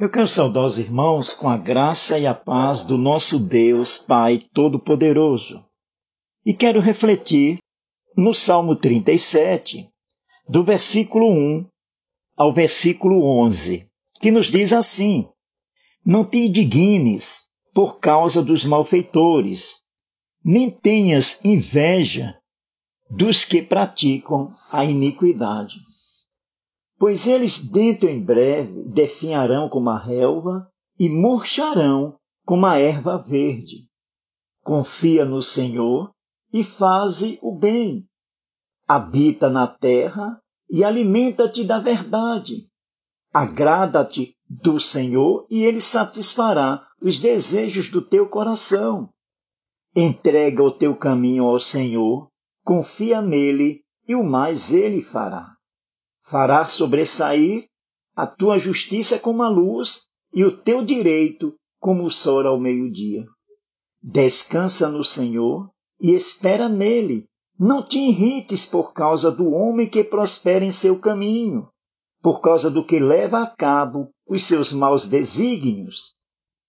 Eu quero saudar os irmãos com a graça e a paz do nosso Deus Pai Todo-Poderoso. E quero refletir no Salmo 37, do versículo 1 ao versículo 11, que nos diz assim: Não te indignes por causa dos malfeitores, nem tenhas inveja dos que praticam a iniquidade pois eles dentro em breve definharão como a relva e murcharão como a erva verde. Confia no Senhor e faze o bem. Habita na terra e alimenta-te da verdade. Agrada-te do Senhor e ele satisfará os desejos do teu coração. Entrega o teu caminho ao Senhor, confia nele e o mais ele fará fará sobressair a tua justiça como a luz e o teu direito como o sol ao meio-dia. Descansa no Senhor e espera nele. Não te irrites por causa do homem que prospera em seu caminho, por causa do que leva a cabo os seus maus desígnios.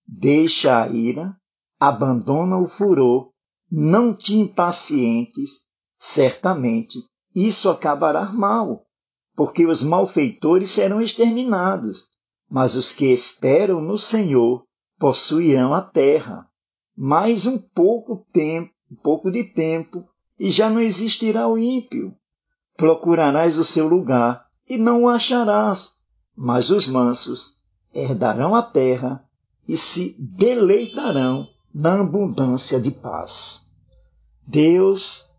Deixa a ira, abandona o furor, não te impacientes, certamente isso acabará mal porque os malfeitores serão exterminados, mas os que esperam no Senhor possuirão a terra. Mais um pouco tempo, um pouco de tempo, e já não existirá o ímpio. Procurarás o seu lugar e não o acharás, mas os mansos herdarão a terra e se deleitarão na abundância de paz. Deus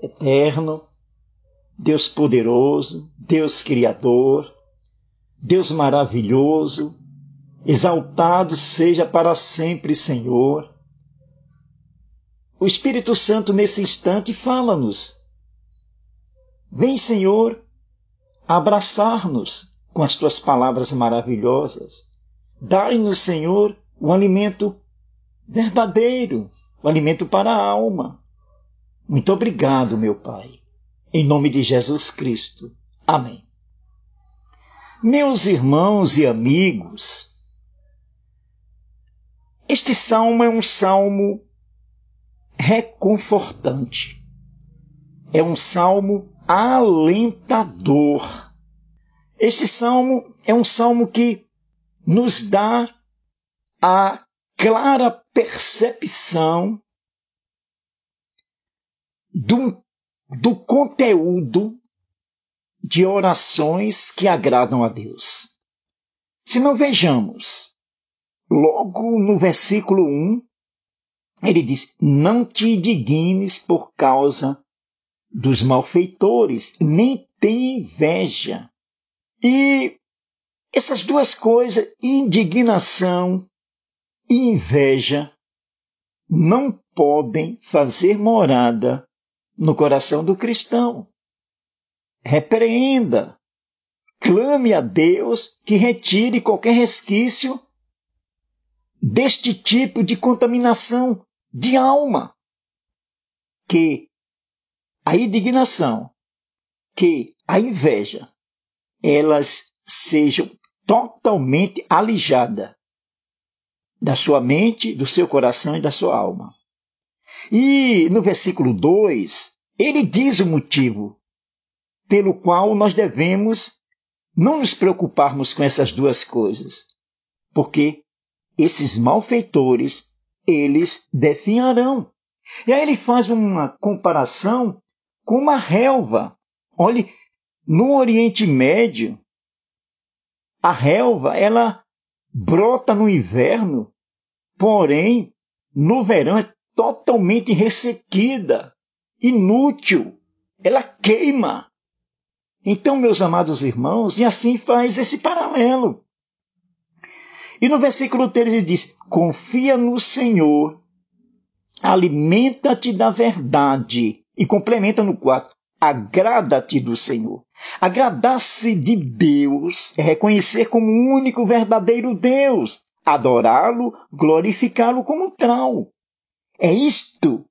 eterno, Deus poderoso, Deus criador, Deus maravilhoso, exaltado seja para sempre, Senhor. O Espírito Santo nesse instante fala-nos. Vem, Senhor, abraçar-nos com as tuas palavras maravilhosas. Dai-nos, Senhor, o alimento verdadeiro, o alimento para a alma. Muito obrigado, meu Pai. Em nome de Jesus Cristo. Amém. Meus irmãos e amigos, este salmo é um salmo reconfortante. É um salmo alentador. Este salmo é um salmo que nos dá a clara percepção de um do conteúdo de orações que agradam a Deus. Se não vejamos, logo no versículo 1, ele diz: Não te indignes por causa dos malfeitores, nem tenha inveja. E essas duas coisas, indignação e inveja, não podem fazer morada no coração do cristão. Repreenda, clame a Deus que retire qualquer resquício deste tipo de contaminação de alma. Que a indignação, que a inveja, elas sejam totalmente alijadas da sua mente, do seu coração e da sua alma. E no versículo 2, ele diz o motivo pelo qual nós devemos não nos preocuparmos com essas duas coisas. Porque esses malfeitores, eles definharão. E aí ele faz uma comparação com uma relva. Olhe, no Oriente Médio, a relva, ela brota no inverno, porém, no verão é totalmente ressequida, inútil, ela queima. Então, meus amados irmãos, e assim faz esse paralelo. E no versículo 13 ele diz: Confia no Senhor, alimenta-te da verdade. E complementa no 4: Agrada-te do Senhor. Agradar-se de Deus é reconhecer como o único verdadeiro Deus, adorá-lo, glorificá-lo como tal. É isto.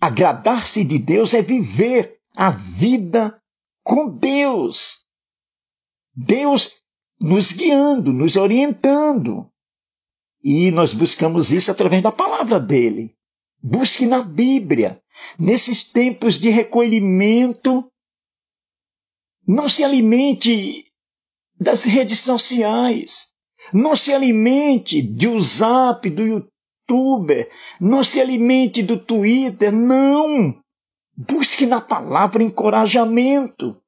Agradar-se de Deus é viver a vida com Deus. Deus nos guiando, nos orientando. E nós buscamos isso através da palavra dele. Busque na Bíblia. Nesses tempos de recolhimento, não se alimente das redes sociais. Não se alimente do Zap, do YouTube. Não se alimente do Twitter. Não! Busque na palavra encorajamento.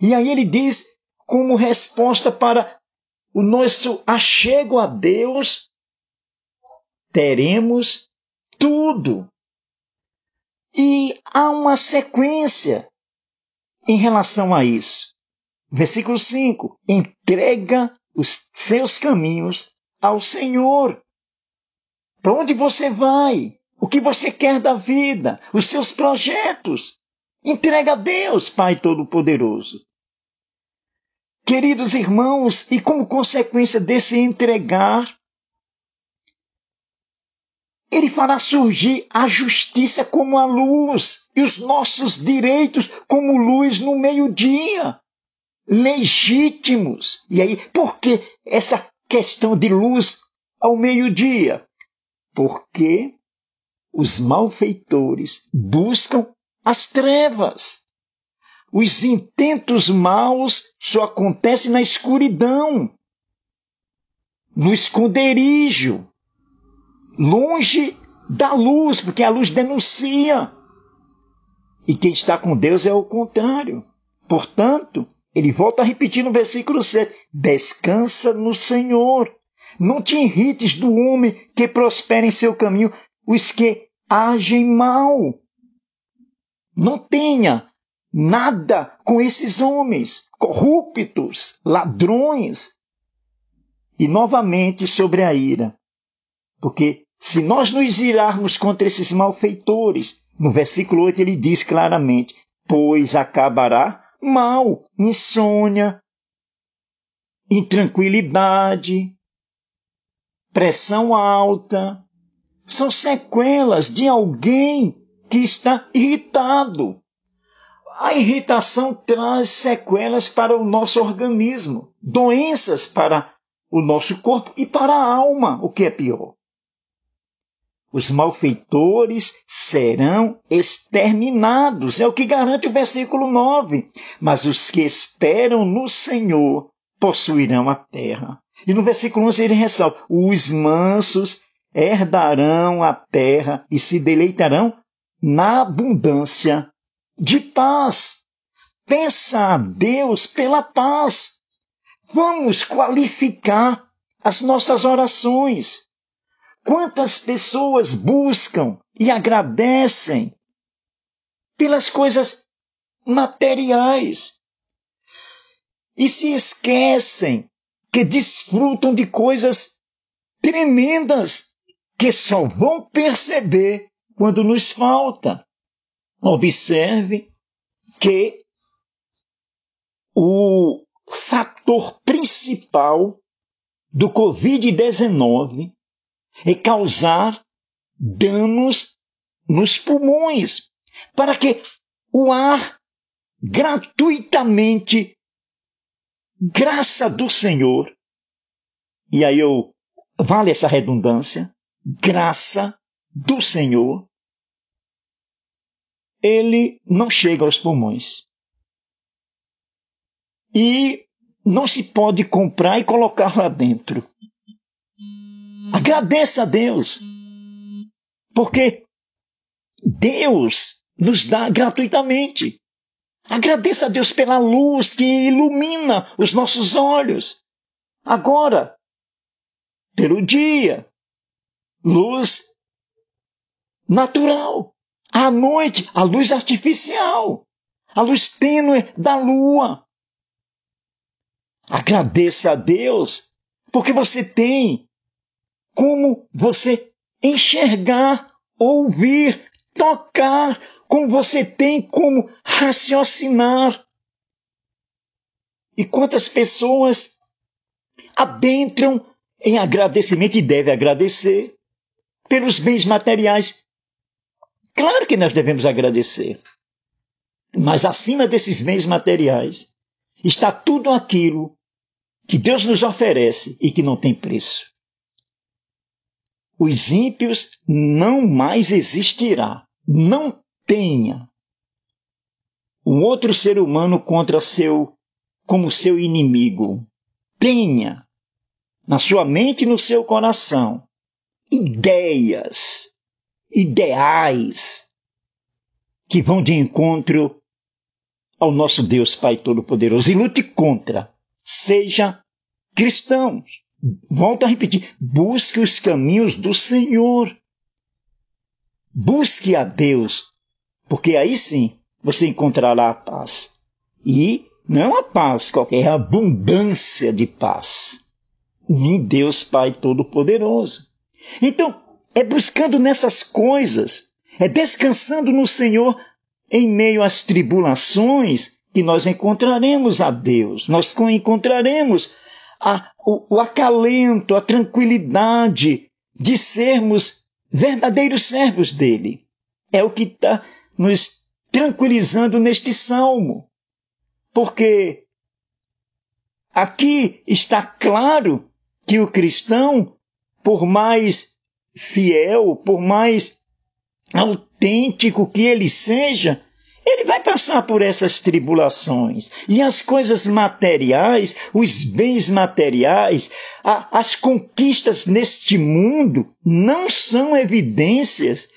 E aí ele diz, como resposta para o nosso achego a Deus, teremos tudo. E há uma sequência em relação a isso. Versículo 5: entrega os seus caminhos ao Senhor. Para onde você vai? O que você quer da vida? Os seus projetos? Entrega a Deus, Pai Todo-Poderoso. Queridos irmãos, e como consequência desse entregar, ele fará surgir a justiça como a luz e os nossos direitos como luz no meio-dia. Legítimos. E aí, por que essa questão de luz ao meio-dia? Porque os malfeitores buscam as trevas. Os intentos maus só acontecem na escuridão, no esconderijo, longe da luz, porque a luz denuncia. E quem está com Deus é o contrário. Portanto, ele volta a repetir no versículo 7: Descansa no Senhor. Não te irrites do homem que prospera em seu caminho, os que agem mal. Não tenha nada com esses homens corruptos, ladrões. E novamente sobre a ira. Porque se nós nos irarmos contra esses malfeitores, no versículo 8 ele diz claramente: Pois acabará mal, insônia, intranquilidade, pressão alta. São sequelas de alguém que está irritado. A irritação traz sequelas para o nosso organismo, doenças para o nosso corpo e para a alma, o que é pior. Os malfeitores serão exterminados, é o que garante o versículo 9. Mas os que esperam no Senhor possuirão a terra. E no versículo 11 ele ressalta: os mansos herdarão a terra e se deleitarão na abundância de paz. Peça a Deus pela paz. Vamos qualificar as nossas orações. Quantas pessoas buscam e agradecem pelas coisas materiais e se esquecem que desfrutam de coisas tremendas que só vão perceber quando nos falta. Observe que o fator principal do Covid-19 é causar danos nos pulmões, para que o ar gratuitamente, graça do Senhor, e aí eu vale essa redundância, graça do Senhor, ele não chega aos pulmões. E não se pode comprar e colocar lá dentro. Agradeça a Deus. Porque Deus nos dá gratuitamente. Agradeça a Deus pela luz que ilumina os nossos olhos. Agora, pelo dia, luz natural. À noite, a luz artificial. A luz tênue da lua. Agradeça a Deus, porque você tem como você enxergar, ouvir, tocar, como você tem como raciocinar. E quantas pessoas adentram em agradecimento e devem agradecer pelos bens materiais. Claro que nós devemos agradecer. Mas acima desses bens materiais está tudo aquilo que Deus nos oferece e que não tem preço. Os ímpios não mais existirá. Não tenha um outro ser humano contra seu como seu inimigo. Tenha na sua mente e no seu coração ideias, ideais que vão de encontro ao nosso Deus Pai Todo-Poderoso e lute contra. Seja cristão. Volto a repetir: busque os caminhos do Senhor. Busque a Deus, porque aí sim você encontrará a paz. E não uma paz qualquer, é a abundância de paz. Em Deus Pai Todo-Poderoso. Então, é buscando nessas coisas, é descansando no Senhor em meio às tribulações que nós encontraremos a Deus, nós encontraremos a, o, o acalento, a tranquilidade de sermos verdadeiros servos dele. É o que está nos tranquilizando neste salmo. Porque aqui está claro que o cristão, por mais fiel, por mais autêntico que ele seja, ele vai passar por essas tribulações. E as coisas materiais, os bens materiais, a, as conquistas neste mundo não são evidências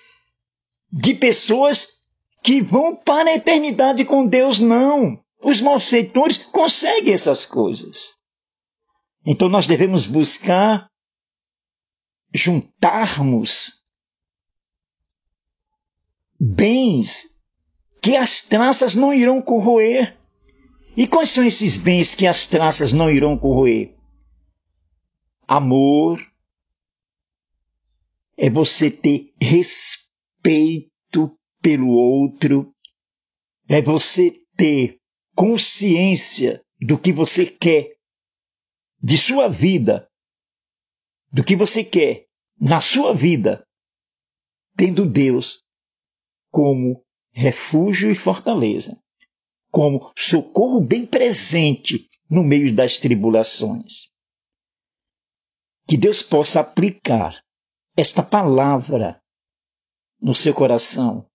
de pessoas que vão para a eternidade com Deus, não. Os malfeitores conseguem essas coisas. Então nós devemos buscar juntarmos bens que as traças não irão corroer. E quais são esses bens que as traças não irão corroer? Amor é você ter respeito pelo outro, é você ter consciência do que você quer de sua vida, do que você quer na sua vida, tendo Deus como refúgio e fortaleza, como socorro bem presente no meio das tribulações. Que Deus possa aplicar esta palavra no seu coração.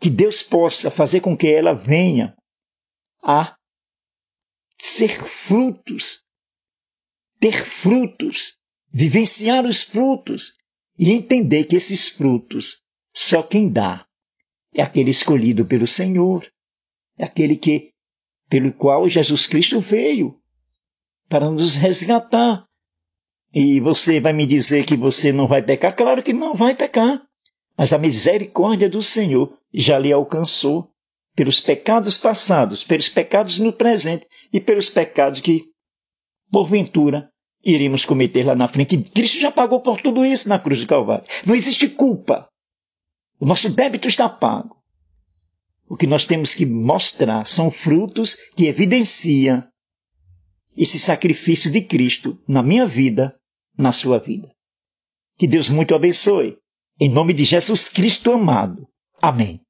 Que Deus possa fazer com que ela venha a ser frutos, ter frutos, vivenciar os frutos e entender que esses frutos só quem dá é aquele escolhido pelo Senhor, é aquele que pelo qual Jesus Cristo veio para nos resgatar. E você vai me dizer que você não vai pecar? Claro que não vai pecar. Mas a misericórdia do Senhor já lhe alcançou pelos pecados passados, pelos pecados no presente e pelos pecados que, porventura, iremos cometer lá na frente. Cristo já pagou por tudo isso na cruz do Calvário. Não existe culpa. O nosso débito está pago. O que nós temos que mostrar são frutos que evidenciam esse sacrifício de Cristo na minha vida, na sua vida. Que Deus muito abençoe. Em nome de Jesus Cristo amado. Amém.